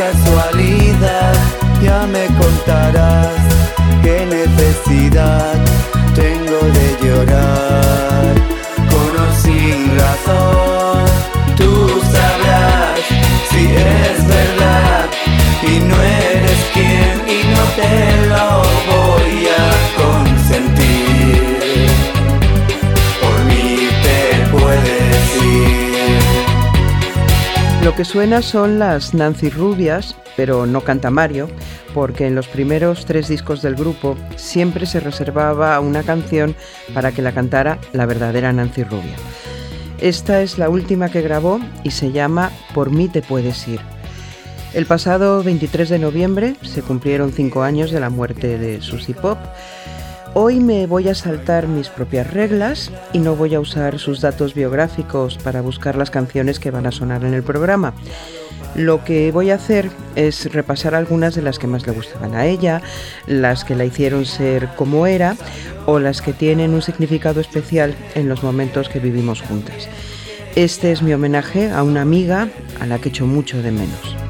Fue por que suena son las Nancy Rubias, pero no canta Mario, porque en los primeros tres discos del grupo siempre se reservaba una canción para que la cantara la verdadera Nancy Rubia. Esta es la última que grabó y se llama Por mí te puedes ir. El pasado 23 de noviembre se cumplieron cinco años de la muerte de Susie Pop. Hoy me voy a saltar mis propias reglas y no voy a usar sus datos biográficos para buscar las canciones que van a sonar en el programa. Lo que voy a hacer es repasar algunas de las que más le gustaban a ella, las que la hicieron ser como era o las que tienen un significado especial en los momentos que vivimos juntas. Este es mi homenaje a una amiga a la que echo mucho de menos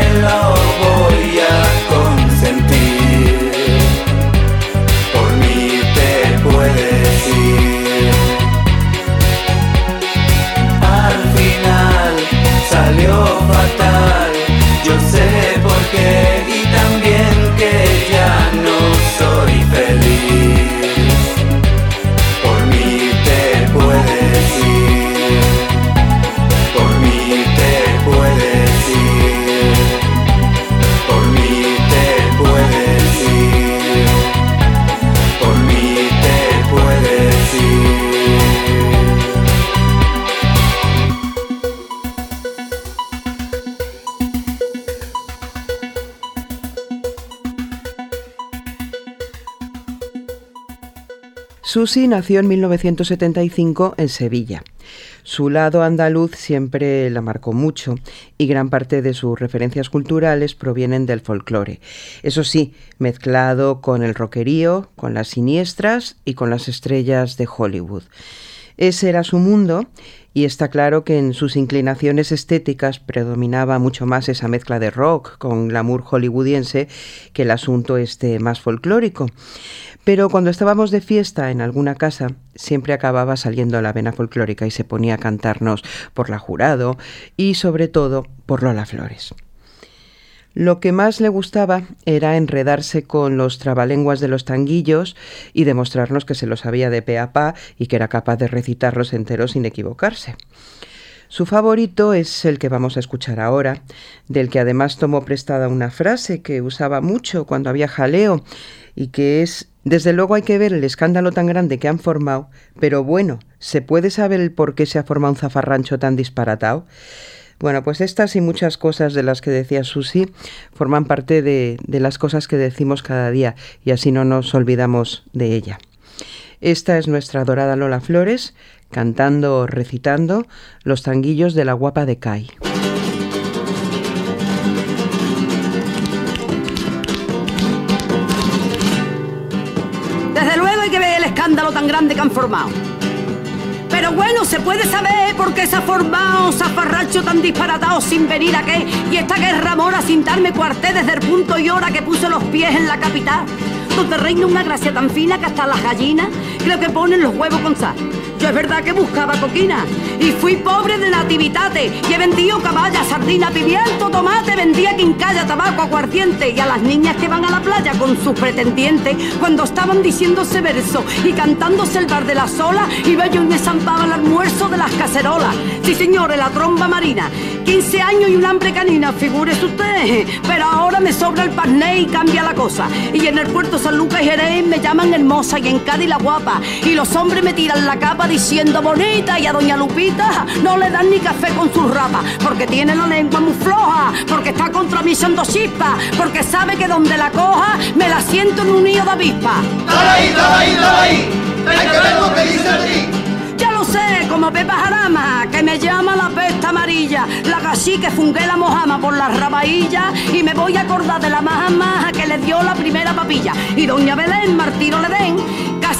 Susi nació en 1975 en Sevilla. Su lado andaluz siempre la marcó mucho y gran parte de sus referencias culturales provienen del folclore. Eso sí, mezclado con el rockerío, con las siniestras y con las estrellas de Hollywood. Ese era su mundo y está claro que en sus inclinaciones estéticas predominaba mucho más esa mezcla de rock con glamour hollywoodiense que el asunto este más folclórico. Pero cuando estábamos de fiesta en alguna casa, siempre acababa saliendo la vena folclórica y se ponía a cantarnos por la jurado y sobre todo por Lola Flores. Lo que más le gustaba era enredarse con los trabalenguas de los tanguillos y demostrarnos que se los sabía de pe a pa y que era capaz de recitarlos enteros sin equivocarse. Su favorito es el que vamos a escuchar ahora, del que además tomó prestada una frase que usaba mucho cuando había jaleo y que es, desde luego hay que ver el escándalo tan grande que han formado, pero bueno, ¿se puede saber el por qué se ha formado un zafarrancho tan disparatado? Bueno, pues estas y muchas cosas de las que decía Susi forman parte de, las cosas que decimos cada día y así no nos olvidamos de ella. Esta es nuestra dorada Lola Flores, cantando o recitando los tanguillos de la guapa de Cai. Desde luego hay que ver el escándalo tan grande que han formado pero bueno, se puede saber por qué se ha formado zafarracho tan disparatado sin venir a qué. Y esta guerra mora sin darme cuarté desde el punto y hora que puse los pies en la capital. Donde reina una gracia tan fina que hasta las gallinas creo que ponen los huevos con sal. Yo es verdad que buscaba coquina y fui pobre de nativitate y he vendido caballa, sardina, pimiento, tomate, vendía quincalla, tabaco, aguardiente y a las niñas que van a la playa con sus pretendientes cuando estaban diciéndose verso y cantándose el bar de la sola iba yo y me zampaba el almuerzo de las cacerolas. Sí señores, la tromba marina, 15 años y un hambre canina, figúrese usted, pero ahora me sobra el parné y cambia la cosa. Y en el puerto San Lucas y Jerez me llaman hermosa y en Cádiz la guapa y los hombres me tiran la capa diciendo bonita y a doña Lupita no le dan ni café con sus rapas porque tiene la lengua muy floja, porque está contra mí siendo chispa, porque sabe que donde la coja me la siento en un nido de avispa. ¡Dale ahí, dale ahí, dale ahí! ¡Hay que ver lo que dice aquí! Ya lo sé, como Pepa Jarama, que me llama la pesta amarilla, la gasí que fungué la mojama por las rabaillas y me voy a acordar de la maja maja que le dio la primera papilla. Y doña Belén, Martino le den,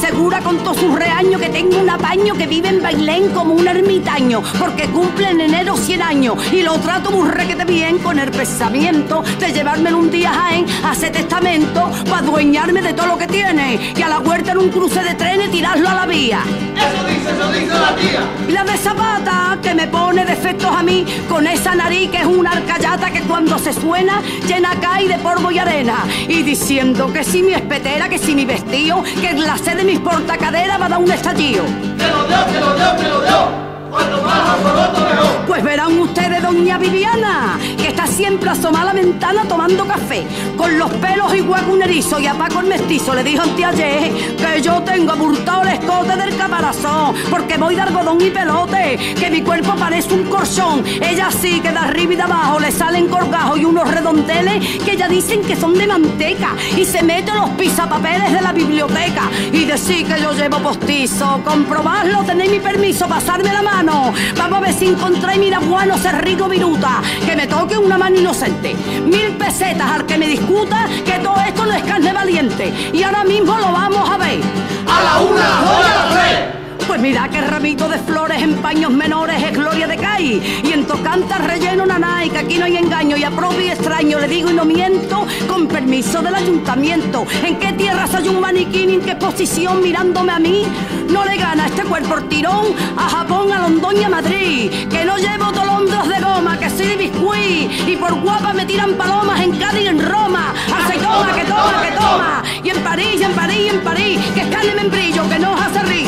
asegura con todo su reaño que tengo un apaño que vive en Bailén como un ermitaño, porque cumple en enero 100 años y lo trato muy requete bien con el pensamiento de llevármelo un día a Jaén hacer testamento para adueñarme de todo lo que tiene y a la huerta en un cruce de trenes tirarlo a la vía. Eso dice, eso dice la tía. Y la de Zapata que me pone defectos a mí con esa nariz que es una arcayata que cuando se suena llena cae de polvo y arena y diciendo que si mi espetera, que si mi vestido, que la sede de mis portacaderas va a dar un estallido. ¡Que lo dio, que lo dio, que lo dio! Cuanto más alboroto mejor. Pues verán ustedes, doña Viviana, que está siempre asomada a la ventana tomando café, con los pelos igual que un erizo y a Paco el mestizo le dijo ayer que yo tengo aburtado el escote del caparazón, porque voy de algodón y pelote, que mi cuerpo parece un corchón. Ella sí que de arriba y de abajo le salen corgajos y unos redondeles que ya dicen que son de manteca, y se mete los pisapapeles de la biblioteca, y decir que yo llevo postizo, comprobarlo, tenéis mi permiso, pasarme la mano. Vamos a ver si encontráis mira bueno ese rico viruta. Que me toque una mano inocente. Mil pesetas al que me discuta que todo esto no es carne valiente. Y ahora mismo lo vamos a ver. A la una, a la tres. Pues mira qué ramito de flores en paños menores es gloria de Cai. Y en tocanta relleno nanay, que aquí no hay engaño. Y a propio y extraño le digo y no miento, con permiso del ayuntamiento. ¿En qué tierras hay un maniquín? ¿En qué posición mirándome a mí? No le gana este cuerpo tirón a Japón, a Londón y a Madrid. Que no llevo tolondros de goma, que soy de biscuit. Y por guapa me tiran palomas en Cádiz y en Roma. Así toma, que toma, que toma. Y en París, y en París, y en París. Que es carne membrillo, que no os hace rir.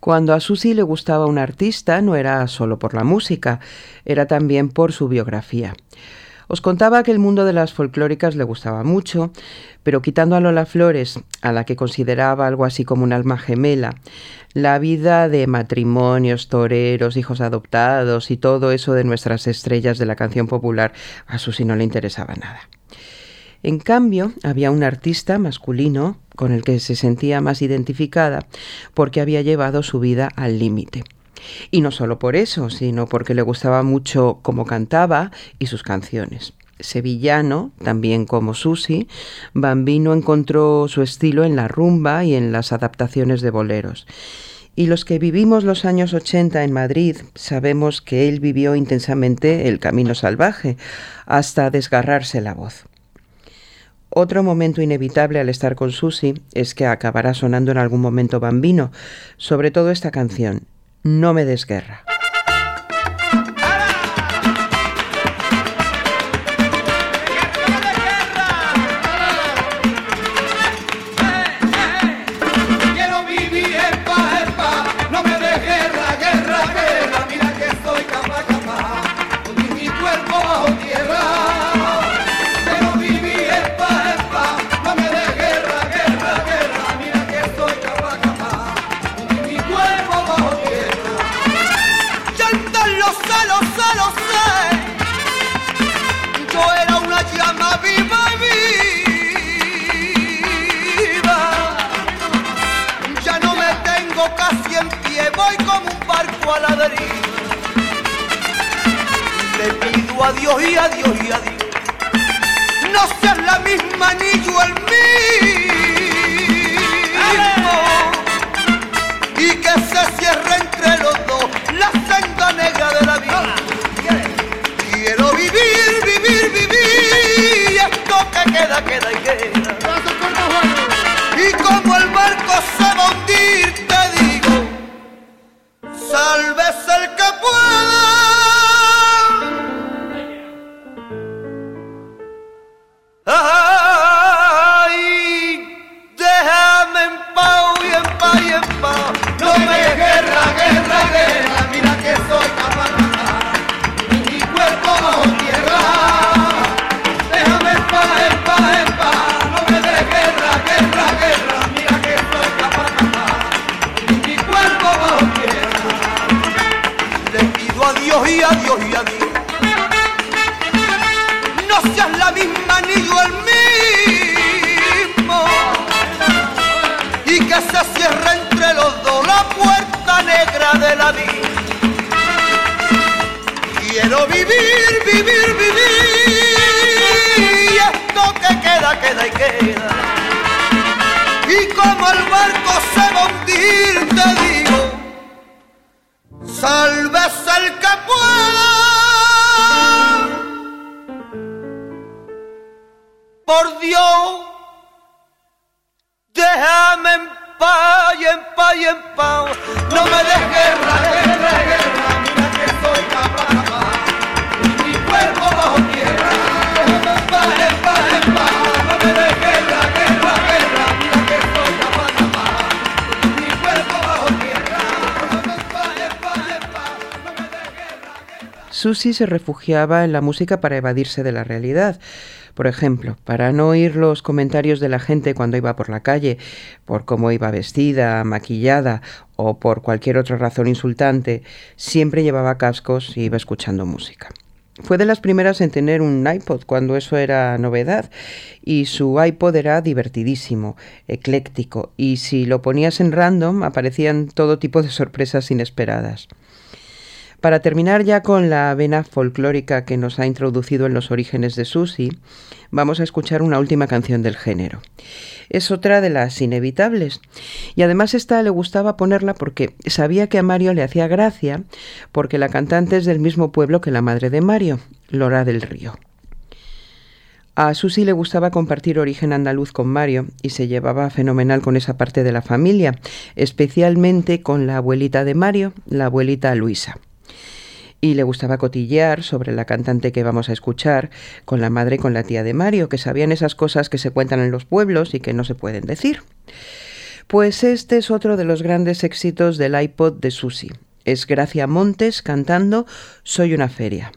Cuando a Susi le gustaba un artista no era solo por la música, era también por su biografía. Os contaba que el mundo de las folclóricas le gustaba mucho, pero quitando a Lola Flores, a la que consideraba algo así como un alma gemela, la vida de matrimonios, toreros, hijos adoptados y todo eso de nuestras estrellas de la canción popular, a Susi no le interesaba nada. En cambio, había un artista masculino con el que se sentía más identificada porque había llevado su vida al límite. Y no solo por eso, sino porque le gustaba mucho cómo cantaba y sus canciones. Sevillano, también como Susi, Bambino encontró su estilo en la rumba y en las adaptaciones de boleros. Y los que vivimos los años 80 en Madrid sabemos que él vivió intensamente el camino salvaje, hasta desgarrarse la voz. Otro momento inevitable al estar con Susi es que acabará sonando en algún momento bambino, sobre todo esta canción, No me desguerra. Le pido a Dios y a Dios y a Dios, no seas la misma ni yo el mismo. Y que se cierre entre los dos la senda negra de la vida. Quiero vivir, vivir, vivir, esto que queda, queda y queda. Quiero vivir, vivir, vivir. Y esto que queda, queda y queda. Y como el barco se va a hundir, te digo, salves el que pueda. Por Dios, déjame en paz en paz en paz. No me des guerra, guerra, guerra. Guerra. Susi se refugiaba en la música para evadirse de la realidad. Por ejemplo, para no oír los comentarios de la gente cuando iba por la calle, por cómo iba vestida, maquillada o por cualquier otra razón insultante, siempre llevaba cascos y iba escuchando música. Fue de las primeras en tener un iPod cuando eso era novedad y su iPod era divertidísimo, ecléctico y si lo ponías en random aparecían todo tipo de sorpresas inesperadas. Para terminar ya con la vena folclórica que nos ha introducido en los orígenes de Susi, vamos a escuchar una última canción del género. Es otra de las inevitables. Y además esta le gustaba ponerla porque sabía que a Mario le hacía gracia, porque la cantante es del mismo pueblo que la madre de Mario, Lora del Río. A Susi le gustaba compartir origen andaluz con Mario y se llevaba fenomenal con esa parte de la familia, especialmente con la abuelita de Mario, la abuelita Luisa y le gustaba cotillear sobre la cantante que vamos a escuchar, con la madre y con la tía de Mario, que sabían esas cosas que se cuentan en los pueblos y que no se pueden decir. Pues este es otro de los grandes éxitos del iPod de Susi. Es Gracia Montes cantando Soy una feria.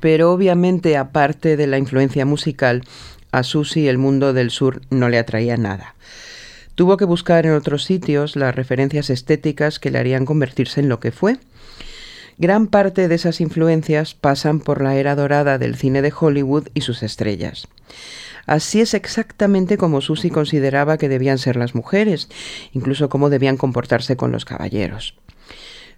Pero obviamente aparte de la influencia musical, a Susi el mundo del sur no le atraía nada. Tuvo que buscar en otros sitios las referencias estéticas que le harían convertirse en lo que fue. Gran parte de esas influencias pasan por la era dorada del cine de Hollywood y sus estrellas. Así es exactamente como Susie consideraba que debían ser las mujeres, incluso cómo debían comportarse con los caballeros.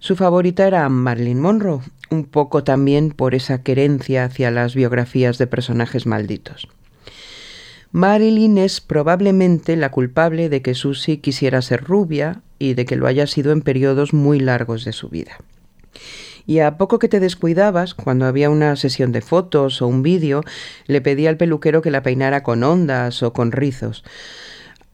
Su favorita era Marilyn Monroe, un poco también por esa querencia hacia las biografías de personajes malditos. Marilyn es probablemente la culpable de que Susie quisiera ser rubia y de que lo haya sido en periodos muy largos de su vida. Y a poco que te descuidabas, cuando había una sesión de fotos o un vídeo, le pedía al peluquero que la peinara con ondas o con rizos.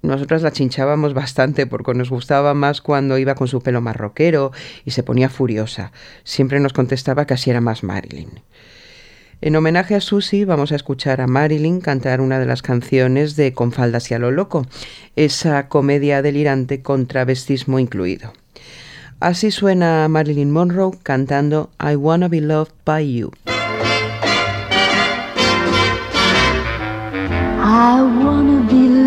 Nosotras la chinchábamos bastante porque nos gustaba más cuando iba con su pelo marroquero y se ponía furiosa. Siempre nos contestaba que así era más Marilyn. En homenaje a Susie vamos a escuchar a Marilyn cantar una de las canciones de Con faldas y a lo loco, esa comedia delirante con travestismo incluido. Así suena Marilyn Monroe cantando I Wanna Be Loved by You. I wanna be loved by you,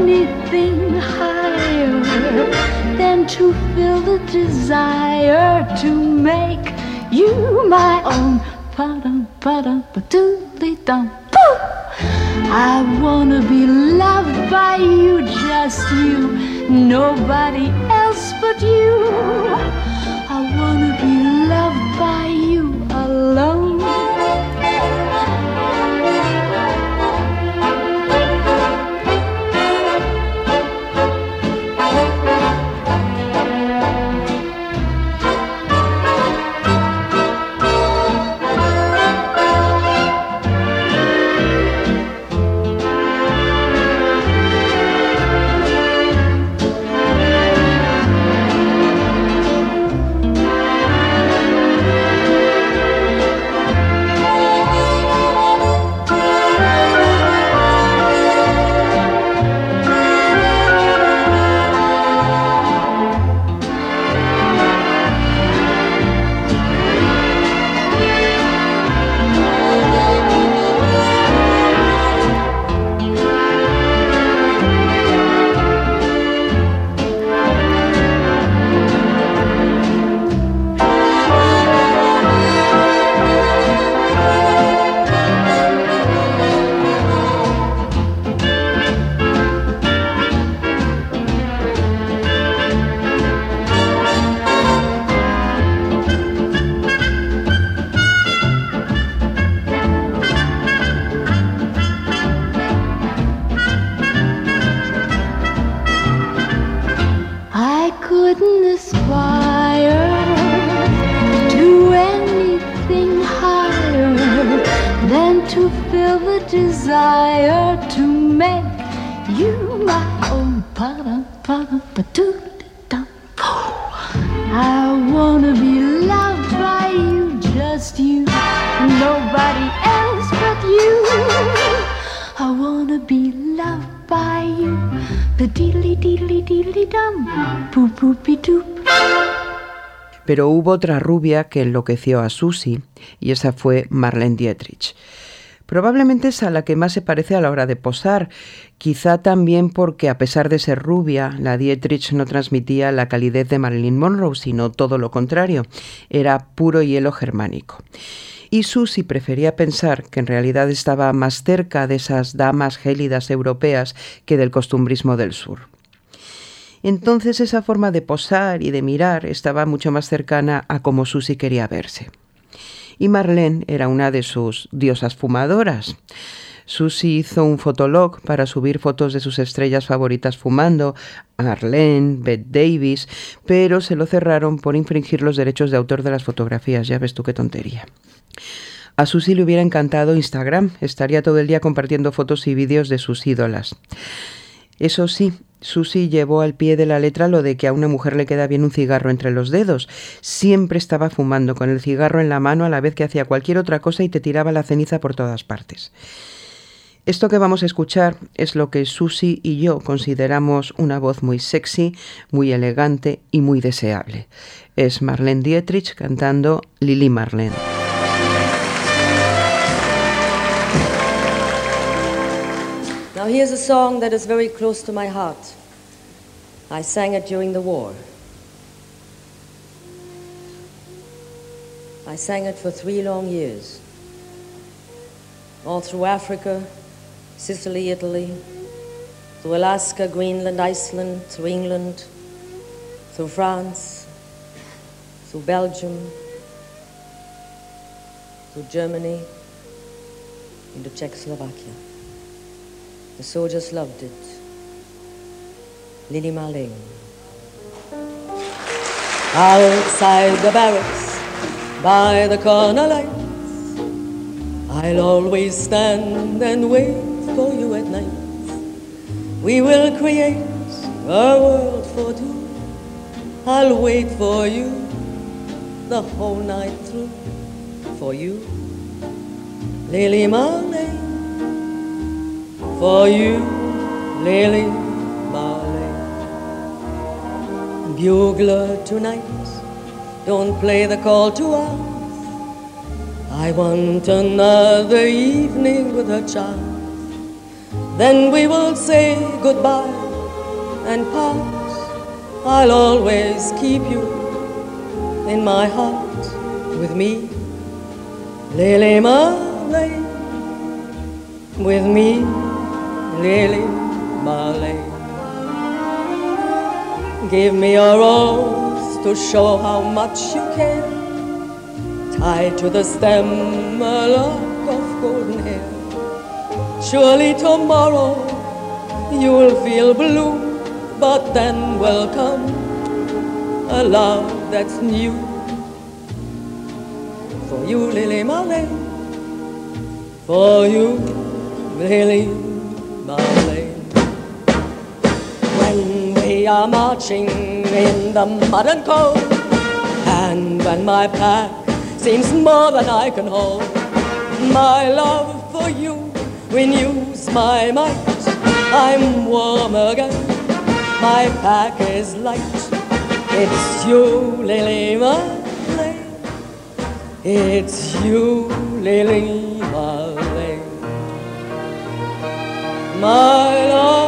anything higher than to feel the desire to make you my own. I wanna be loved by you, just you, nobody else but you. I wanna be loved by you alone. couldn't aspire to anything higher than to feel the desire to make you my own. I wanna be loved by you, just you, nobody Pero hubo otra rubia que enloqueció a Susie, y esa fue Marlene Dietrich. Probablemente es a la que más se parece a la hora de posar, quizá también porque a pesar de ser rubia, la Dietrich no transmitía la calidez de Marilyn Monroe, sino todo lo contrario, era puro hielo germánico. Y Susie prefería pensar que en realidad estaba más cerca de esas damas gélidas europeas que del costumbrismo del sur. Entonces esa forma de posar y de mirar estaba mucho más cercana a como Susie quería verse y Marlene era una de sus diosas fumadoras. Susie hizo un fotolog para subir fotos de sus estrellas favoritas fumando, Marlene, Bette Davis, pero se lo cerraron por infringir los derechos de autor de las fotografías. Ya ves tú qué tontería. A Susie le hubiera encantado Instagram, estaría todo el día compartiendo fotos y vídeos de sus ídolas. Eso sí, Susie llevó al pie de la letra lo de que a una mujer le queda bien un cigarro entre los dedos. Siempre estaba fumando con el cigarro en la mano a la vez que hacía cualquier otra cosa y te tiraba la ceniza por todas partes. Esto que vamos a escuchar es lo que Susie y yo consideramos una voz muy sexy, muy elegante y muy deseable. Es Marlene Dietrich cantando Lily Marlene. Here's a song that is very close to my heart. I sang it during the war. I sang it for three long years, all through Africa, Sicily, Italy, through Alaska, Greenland, Iceland, through England, through France, through Belgium, through Germany, into Czechoslovakia. The soldiers loved it. Lily Marlene. Outside the barracks, by the corner lights, I'll always stand and wait for you at night. We will create a world for two. I'll wait for you the whole night through. For you, Lily Marlene for you, Lily Marley. Bugler tonight, don't play the call to arms. I want another evening with a child. Then we will say goodbye and part. I'll always keep you in my heart with me, Lily Marley, with me. Lily Marley. Give me a rose to show how much you care. Tied to the stem a lock of golden hair. Surely tomorrow you will feel blue, but then will come a love that's new. For you, Lily Marley. For you, Lily are marching in the mud and cold, and when my pack seems more than I can hold, my love for you renews my might. I'm warm again, my pack is light. It's you, Lily Marley. It's you, Lily Marley my love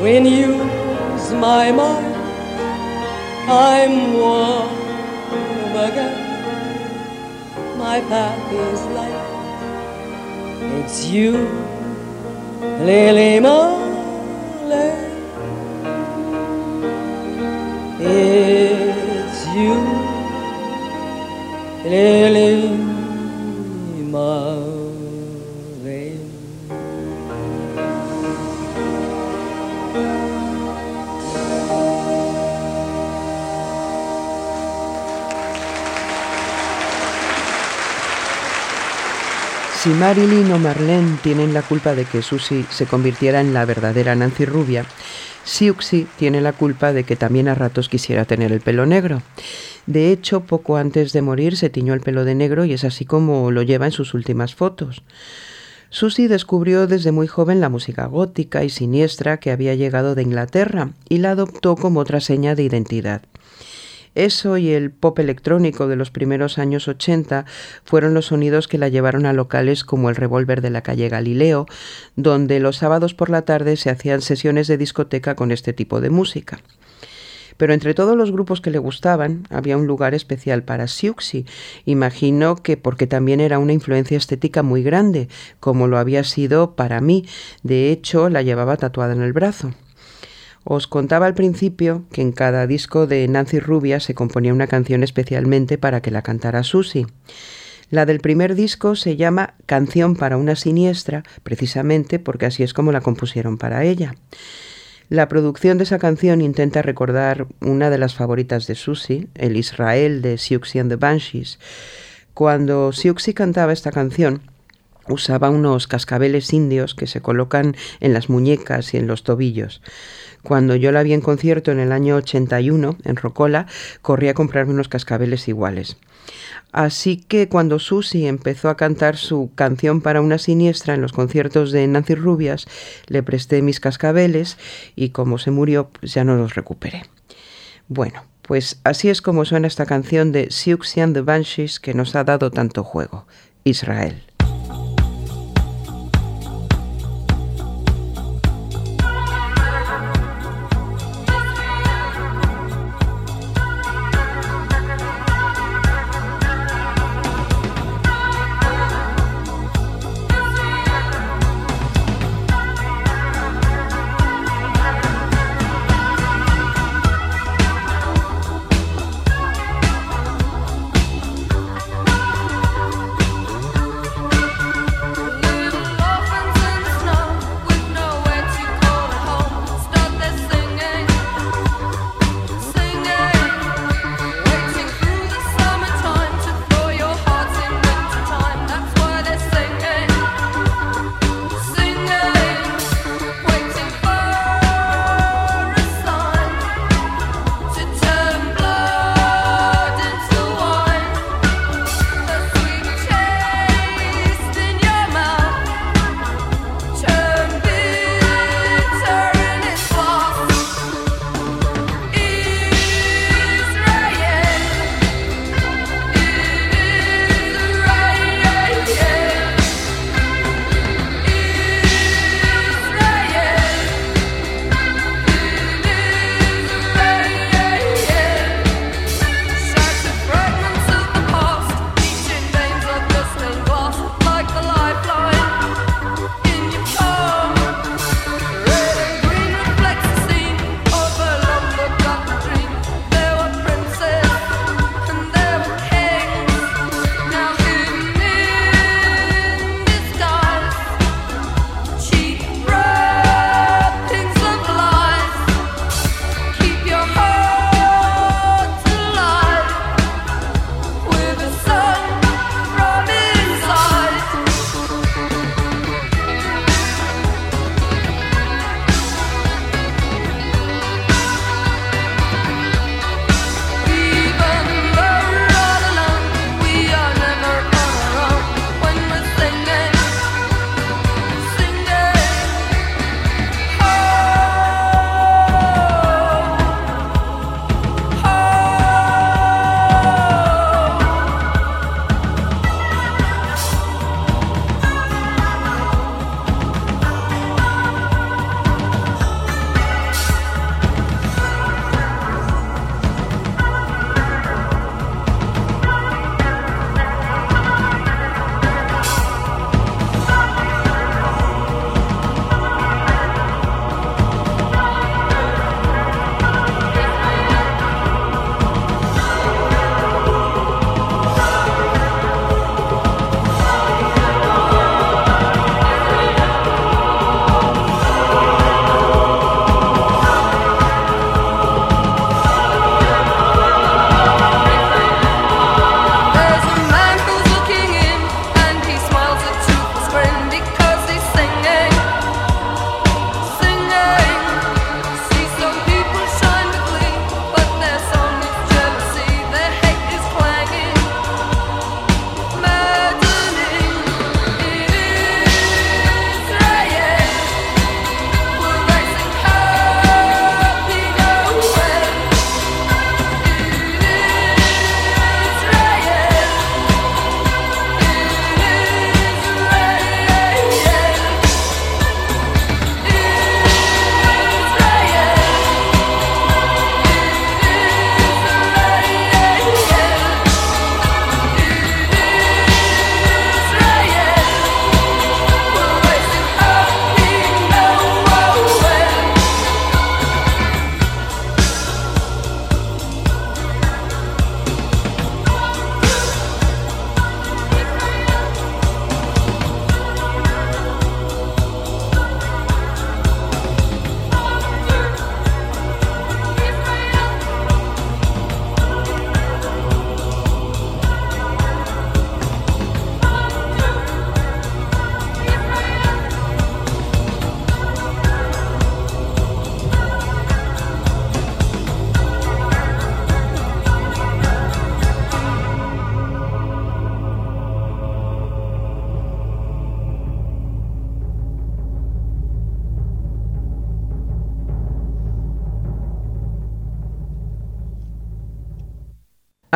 renews my mind. I'm warm again. My path is light. It's you, Lily Marley. It's you, Lily Si Marilyn o Marlene tienen la culpa de que Susie se convirtiera en la verdadera Nancy Rubia, Siuxi tiene la culpa de que también a ratos quisiera tener el pelo negro. De hecho, poco antes de morir se tiñó el pelo de negro y es así como lo lleva en sus últimas fotos. Susie descubrió desde muy joven la música gótica y siniestra que había llegado de Inglaterra y la adoptó como otra seña de identidad. Eso y el pop electrónico de los primeros años 80 fueron los sonidos que la llevaron a locales como el Revolver de la calle Galileo, donde los sábados por la tarde se hacían sesiones de discoteca con este tipo de música. Pero entre todos los grupos que le gustaban, había un lugar especial para Siuxi. Imagino que porque también era una influencia estética muy grande, como lo había sido para mí. De hecho, la llevaba tatuada en el brazo. Os contaba al principio que en cada disco de Nancy Rubia se componía una canción especialmente para que la cantara Susie. La del primer disco se llama Canción para una siniestra, precisamente porque así es como la compusieron para ella. La producción de esa canción intenta recordar una de las favoritas de Susie, el Israel de Siouxsie and the Banshees. Cuando Siouxsie cantaba esta canción, usaba unos cascabeles indios que se colocan en las muñecas y en los tobillos. Cuando yo la vi en concierto en el año 81 en Rocola, corrí a comprarme unos cascabeles iguales. Así que cuando Susie empezó a cantar su canción para una siniestra en los conciertos de Nancy Rubias, le presté mis cascabeles y como se murió, pues ya no los recuperé. Bueno, pues así es como suena esta canción de Siouxsie and the Banshees que nos ha dado tanto juego, Israel.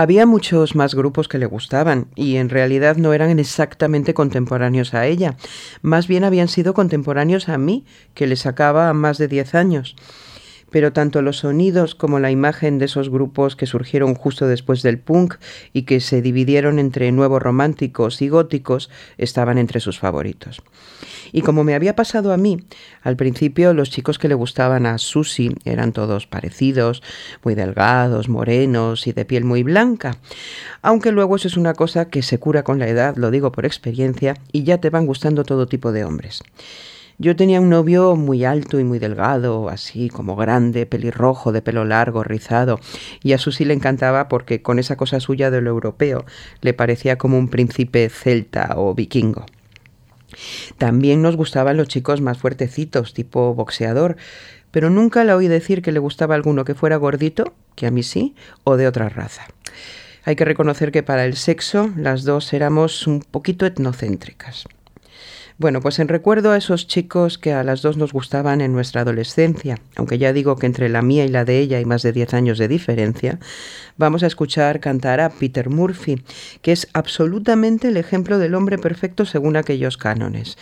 Había muchos más grupos que le gustaban y en realidad no eran exactamente contemporáneos a ella, más bien habían sido contemporáneos a mí, que le sacaba más de 10 años pero tanto los sonidos como la imagen de esos grupos que surgieron justo después del punk y que se dividieron entre nuevos románticos y góticos estaban entre sus favoritos. Y como me había pasado a mí, al principio los chicos que le gustaban a Susie eran todos parecidos, muy delgados, morenos y de piel muy blanca, aunque luego eso es una cosa que se cura con la edad, lo digo por experiencia, y ya te van gustando todo tipo de hombres. Yo tenía un novio muy alto y muy delgado, así como grande, pelirrojo, de pelo largo, rizado, y a Susi le encantaba porque con esa cosa suya de lo europeo le parecía como un príncipe celta o vikingo. También nos gustaban los chicos más fuertecitos, tipo boxeador, pero nunca le oí decir que le gustaba alguno que fuera gordito, que a mí sí, o de otra raza. Hay que reconocer que para el sexo las dos éramos un poquito etnocéntricas. Bueno, pues en recuerdo a esos chicos que a las dos nos gustaban en nuestra adolescencia, aunque ya digo que entre la mía y la de ella hay más de 10 años de diferencia, vamos a escuchar cantar a Peter Murphy, que es absolutamente el ejemplo del hombre perfecto según aquellos cánones.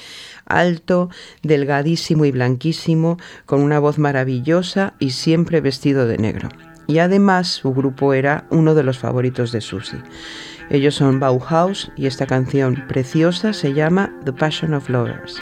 Alto, delgadísimo y blanquísimo, con una voz maravillosa y siempre vestido de negro. Y además su grupo era uno de los favoritos de Susie. Ellos son Bauhaus y esta canción preciosa se llama The Passion of Lovers.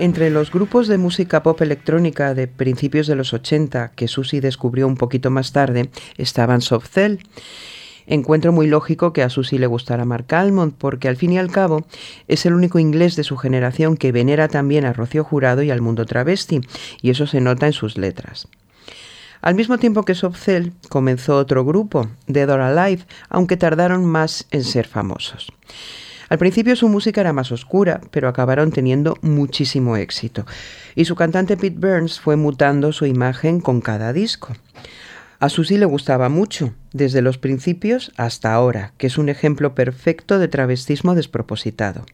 Entre los grupos de música pop electrónica de principios de los 80 que Susie descubrió un poquito más tarde estaban Soft Cell. Encuentro muy lógico que a Susie le gustara Mark Almond, porque al fin y al cabo es el único inglés de su generación que venera también a Rocío Jurado y al mundo travesti, y eso se nota en sus letras. Al mismo tiempo que Soft Cell comenzó otro grupo, Dead or Alive, aunque tardaron más en ser famosos. Al principio su música era más oscura, pero acabaron teniendo muchísimo éxito. Y su cantante Pete Burns fue mutando su imagen con cada disco. A Susie le gustaba mucho, desde los principios hasta ahora, que es un ejemplo perfecto de travestismo despropositado.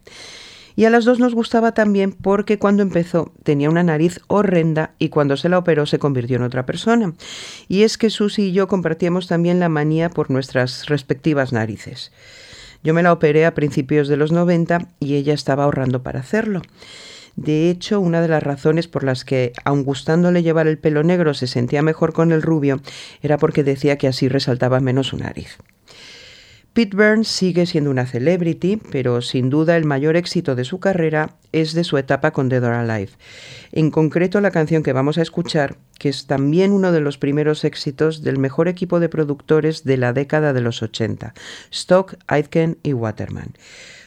Y a las dos nos gustaba también porque cuando empezó tenía una nariz horrenda y cuando se la operó se convirtió en otra persona. Y es que Susie y yo compartíamos también la manía por nuestras respectivas narices. Yo me la operé a principios de los 90 y ella estaba ahorrando para hacerlo. De hecho, una de las razones por las que, aun gustándole llevar el pelo negro, se sentía mejor con el rubio, era porque decía que así resaltaba menos su nariz. Pete Burns sigue siendo una celebrity, pero sin duda el mayor éxito de su carrera es de su etapa con Dead or Alive. En concreto, la canción que vamos a escuchar, que es también uno de los primeros éxitos del mejor equipo de productores de la década de los 80, Stock, Aitken y Waterman.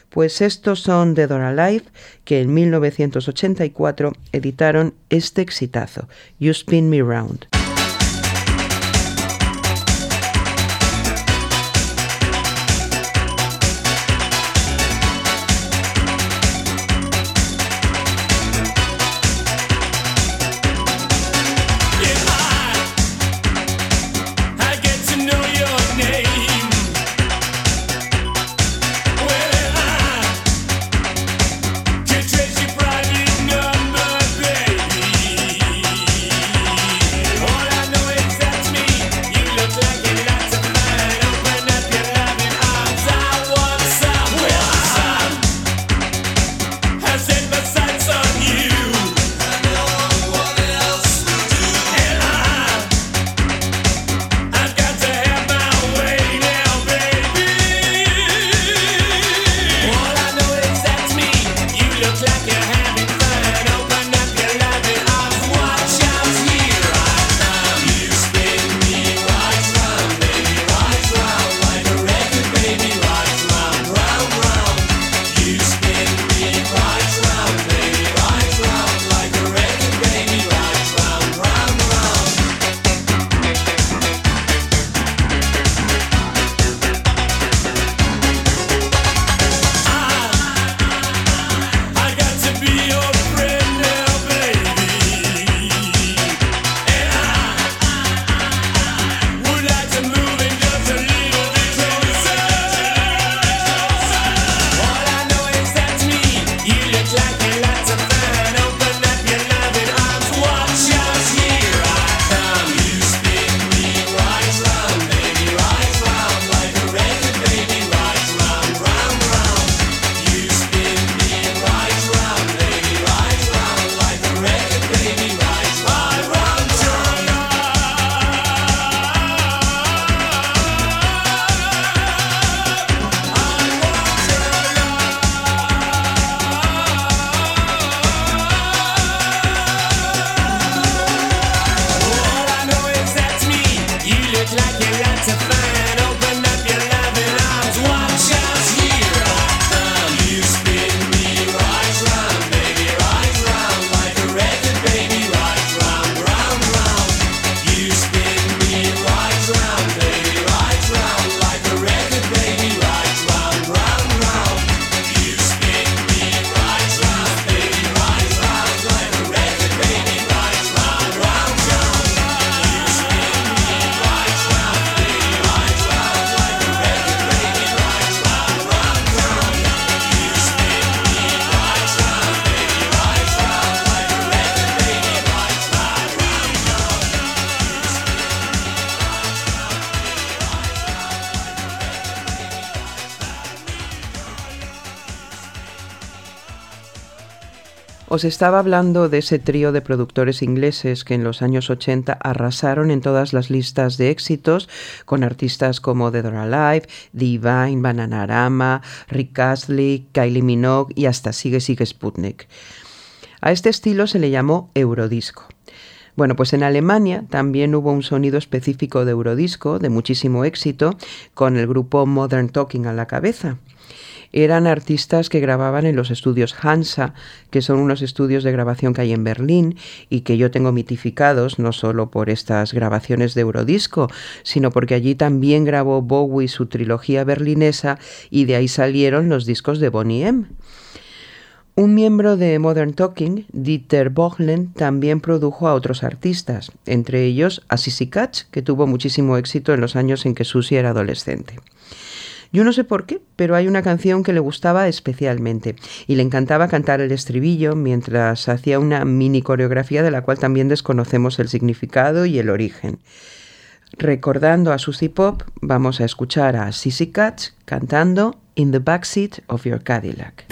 Pues estos son Dead or Alive, que en 1984 editaron este exitazo, You Spin Me Round. Os estaba hablando de ese trío de productores ingleses que en los años 80 arrasaron en todas las listas de éxitos con artistas como The Dora Alive, Divine, Bananarama, Rick Astley, Kylie Minogue y hasta Sigue Sigue Sputnik. A este estilo se le llamó eurodisco. Bueno, pues en Alemania también hubo un sonido específico de eurodisco de muchísimo éxito con el grupo Modern Talking a la cabeza eran artistas que grababan en los estudios Hansa, que son unos estudios de grabación que hay en Berlín y que yo tengo mitificados no solo por estas grabaciones de Eurodisco, sino porque allí también grabó Bowie su trilogía berlinesa y de ahí salieron los discos de Bonnie M. Un miembro de Modern Talking, Dieter Bohlen, también produjo a otros artistas, entre ellos a Sissy Catch, que tuvo muchísimo éxito en los años en que Susie era adolescente. Yo no sé por qué, pero hay una canción que le gustaba especialmente y le encantaba cantar el estribillo mientras hacía una mini coreografía de la cual también desconocemos el significado y el origen. Recordando a Susie Pop, vamos a escuchar a Sissy Catch cantando In the Backseat of Your Cadillac.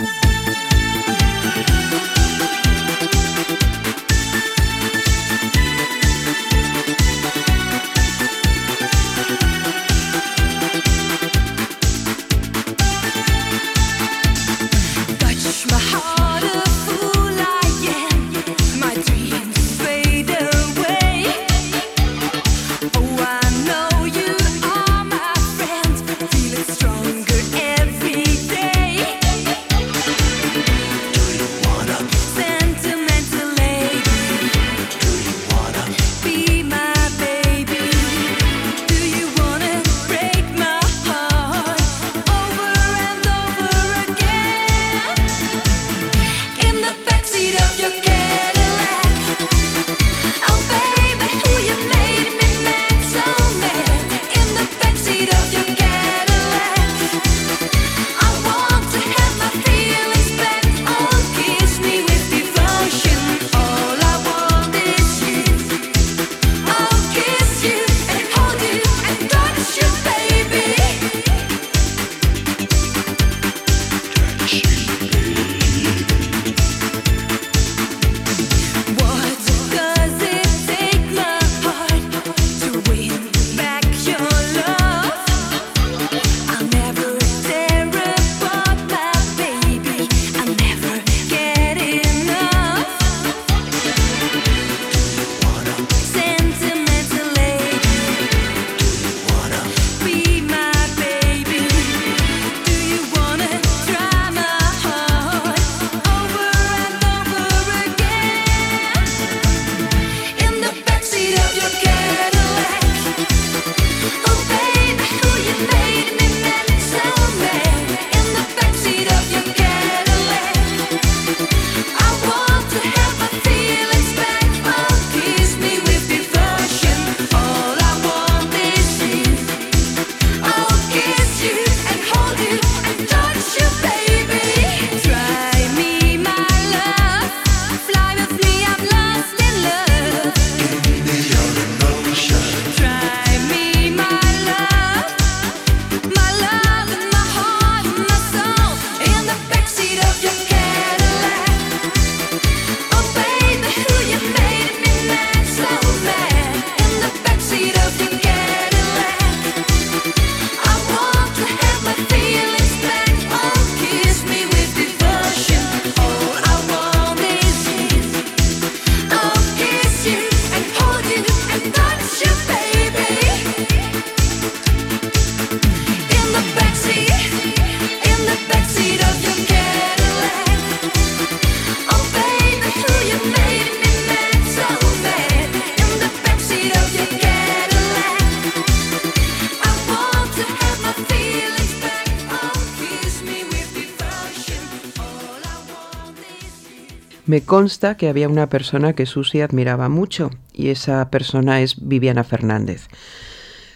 Me consta que había una persona que Susi admiraba mucho y esa persona es Viviana Fernández.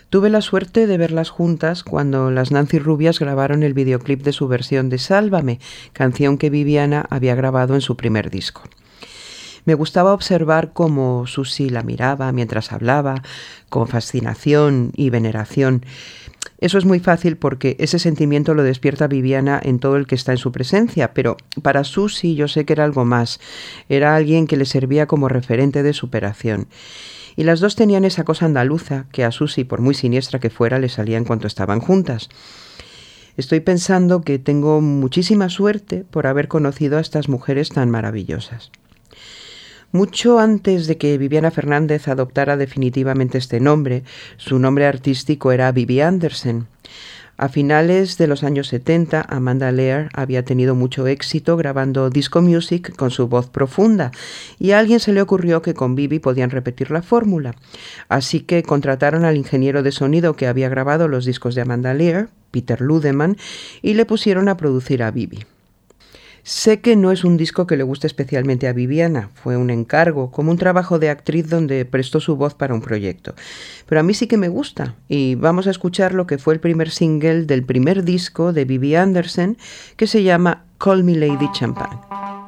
Tuve la suerte de verlas juntas cuando las Nancy Rubias grabaron el videoclip de su versión de Sálvame, canción que Viviana había grabado en su primer disco. Me gustaba observar cómo Susi la miraba mientras hablaba, con fascinación y veneración, eso es muy fácil porque ese sentimiento lo despierta Viviana en todo el que está en su presencia, pero para Susi yo sé que era algo más, era alguien que le servía como referente de superación. Y las dos tenían esa cosa andaluza que a Susi, por muy siniestra que fuera, le salía en cuanto estaban juntas. Estoy pensando que tengo muchísima suerte por haber conocido a estas mujeres tan maravillosas. Mucho antes de que Viviana Fernández adoptara definitivamente este nombre, su nombre artístico era Vivi Anderson. A finales de los años 70, Amanda Lear había tenido mucho éxito grabando disco music con su voz profunda y a alguien se le ocurrió que con Vivi podían repetir la fórmula. Así que contrataron al ingeniero de sonido que había grabado los discos de Amanda Lear, Peter Ludeman, y le pusieron a producir a Vivi. Sé que no es un disco que le guste especialmente a Viviana, fue un encargo, como un trabajo de actriz donde prestó su voz para un proyecto. Pero a mí sí que me gusta y vamos a escuchar lo que fue el primer single del primer disco de Vivi Anderson que se llama Call Me Lady Champagne.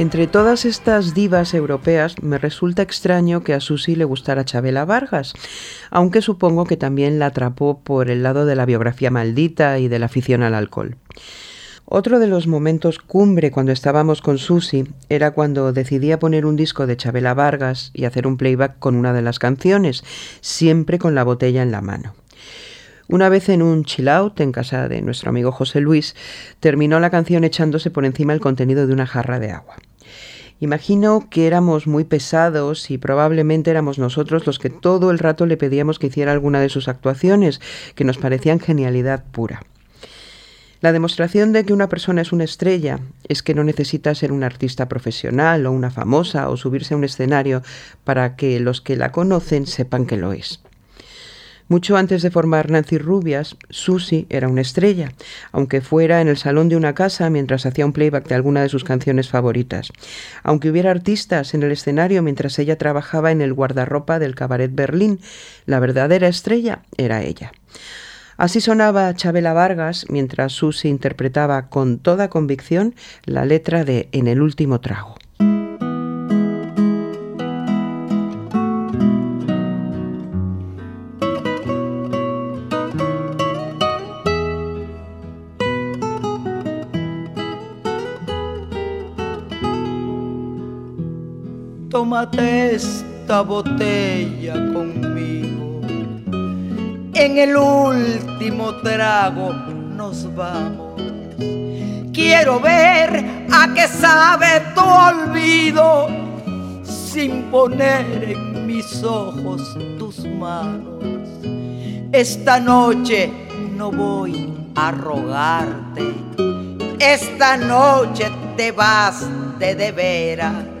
Entre todas estas divas europeas me resulta extraño que a Susi le gustara Chabela Vargas, aunque supongo que también la atrapó por el lado de la biografía maldita y de la afición al alcohol. Otro de los momentos cumbre cuando estábamos con Susi era cuando decidía poner un disco de Chabela Vargas y hacer un playback con una de las canciones, siempre con la botella en la mano. Una vez en un chill out en casa de nuestro amigo José Luis, terminó la canción echándose por encima el contenido de una jarra de agua. Imagino que éramos muy pesados y probablemente éramos nosotros los que todo el rato le pedíamos que hiciera alguna de sus actuaciones, que nos parecían genialidad pura. La demostración de que una persona es una estrella es que no necesita ser un artista profesional o una famosa o subirse a un escenario para que los que la conocen sepan que lo es. Mucho antes de formar Nancy Rubias, Susie era una estrella, aunque fuera en el salón de una casa mientras hacía un playback de alguna de sus canciones favoritas. Aunque hubiera artistas en el escenario mientras ella trabajaba en el guardarropa del cabaret Berlín, la verdadera estrella era ella. Así sonaba Chabela Vargas mientras Susie interpretaba con toda convicción la letra de En el último trago. Tómate esta botella conmigo. En el último trago nos vamos. Quiero ver a qué sabe tu olvido sin poner en mis ojos tus manos. Esta noche no voy a rogarte. Esta noche te vas de de veras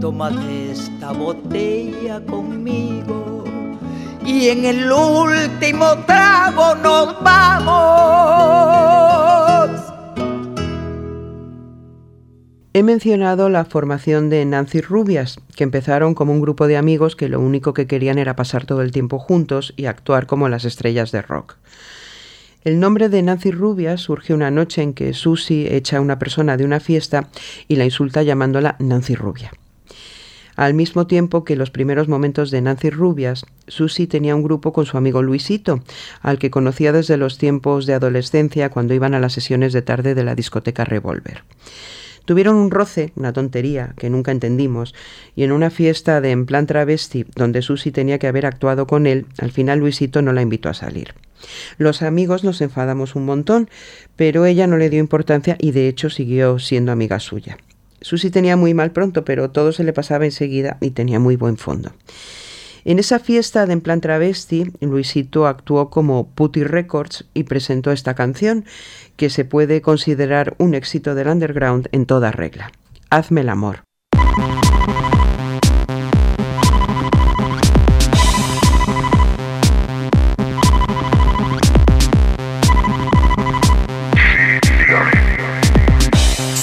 Tómate esta botella conmigo y en el último trago nos vamos. He mencionado la formación de Nancy Rubias, que empezaron como un grupo de amigos que lo único que querían era pasar todo el tiempo juntos y actuar como las estrellas de rock. El nombre de Nancy Rubias surge una noche en que Susie echa a una persona de una fiesta y la insulta llamándola Nancy Rubia. Al mismo tiempo que los primeros momentos de Nancy Rubias, Susie tenía un grupo con su amigo Luisito, al que conocía desde los tiempos de adolescencia cuando iban a las sesiones de tarde de la discoteca Revolver. Tuvieron un roce, una tontería, que nunca entendimos, y en una fiesta de en plan travesti, donde Susie tenía que haber actuado con él, al final Luisito no la invitó a salir. Los amigos nos enfadamos un montón, pero ella no le dio importancia y de hecho siguió siendo amiga suya. Susi tenía muy mal pronto, pero todo se le pasaba enseguida y tenía muy buen fondo. En esa fiesta de En Plan Travesti, Luisito actuó como Putty Records y presentó esta canción, que se puede considerar un éxito del underground en toda regla. Hazme el amor.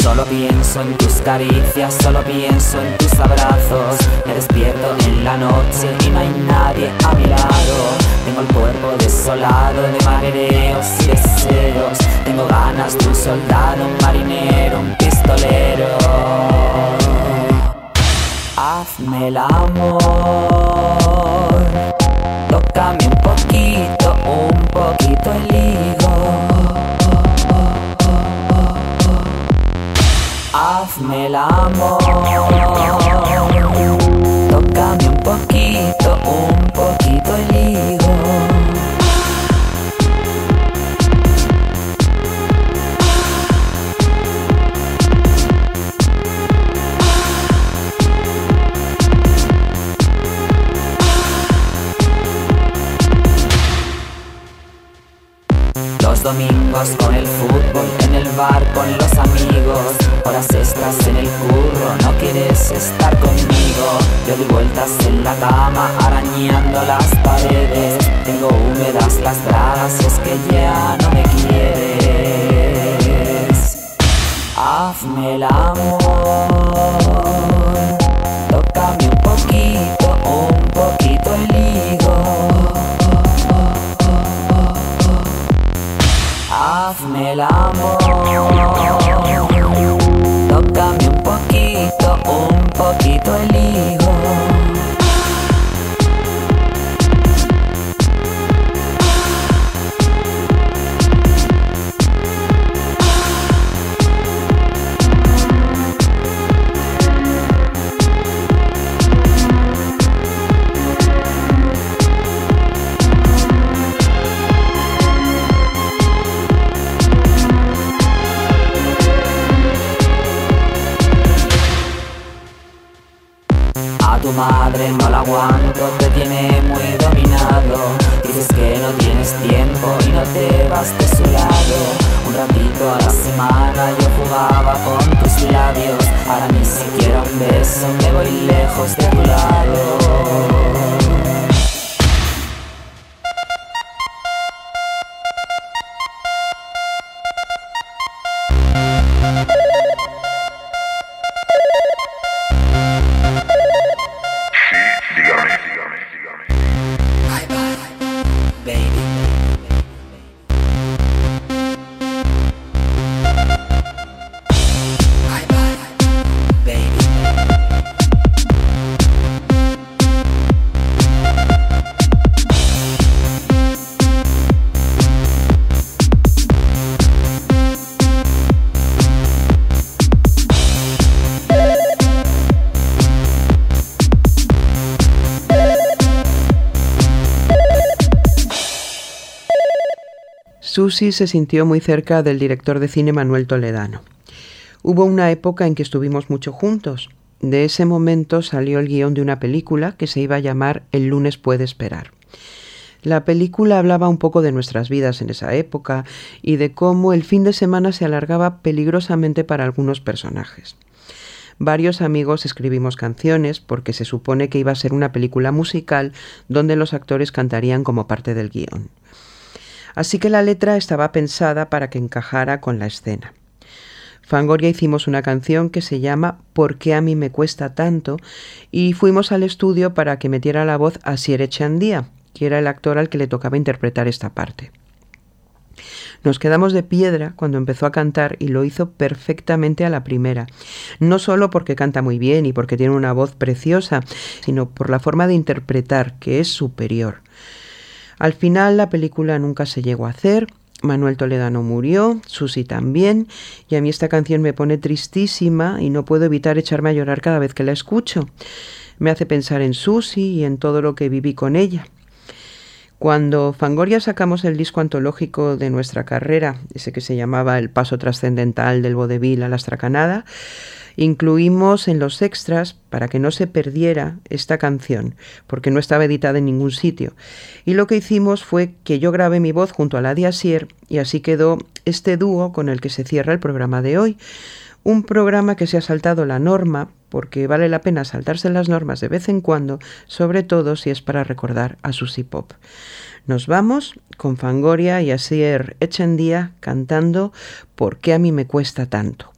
Solo pienso en caricias, solo pienso en tus abrazos. Me despierto en la noche y no hay nadie a mi lado. Tengo el cuerpo desolado de mareos y deseos. Tengo ganas de un soldado, un marinero, un pistolero. Hazme el amor, tócame un poquito, hazme el amor. Tócame un poquito, un poquito el higo. Los domingos con el fútbol, en el bar con los amigos, horas extras en el curro, no quieres estar conmigo. Yo doy vueltas en la cama, arañando las paredes. Tengo húmedas las bragas es que ya no me quieres. Hazme el amor, tócame un poquito, un poquito el higo. hazme el amor. Susi se sintió muy cerca del director de cine Manuel Toledano. Hubo una época en que estuvimos mucho juntos. De ese momento salió el guion de una película que se iba a llamar El lunes puede esperar. La película hablaba un poco de nuestras vidas en esa época y de cómo el fin de semana se alargaba peligrosamente para algunos personajes. Varios amigos escribimos canciones porque se supone que iba a ser una película musical donde los actores cantarían como parte del guion. Así que la letra estaba pensada para que encajara con la escena. Fangoria hicimos una canción que se llama ¿Por qué a mí me cuesta tanto? y fuimos al estudio para que metiera la voz a Siere Chandía, que era el actor al que le tocaba interpretar esta parte. Nos quedamos de piedra cuando empezó a cantar y lo hizo perfectamente a la primera. No solo porque canta muy bien y porque tiene una voz preciosa, sino por la forma de interpretar, que es superior. Al final la película nunca se llegó a hacer, Manuel Toledano murió, Susi también, y a mí esta canción me pone tristísima y no puedo evitar echarme a llorar cada vez que la escucho. Me hace pensar en Susi y en todo lo que viví con ella. Cuando Fangoria sacamos el disco antológico de nuestra carrera, ese que se llamaba El paso trascendental del vodevil a la estracanada, Incluimos en los extras, para que no se perdiera esta canción, porque no estaba editada en ningún sitio. Y lo que hicimos fue que yo grabé mi voz junto a la de Asier y así quedó este dúo con el que se cierra el programa de hoy. Un programa que se ha saltado la norma, porque vale la pena saltarse las normas de vez en cuando, sobre todo si es para recordar a Susy Pop. Nos vamos con Fangoria y Asier Echendía cantando ¿Por qué a mí me cuesta tanto?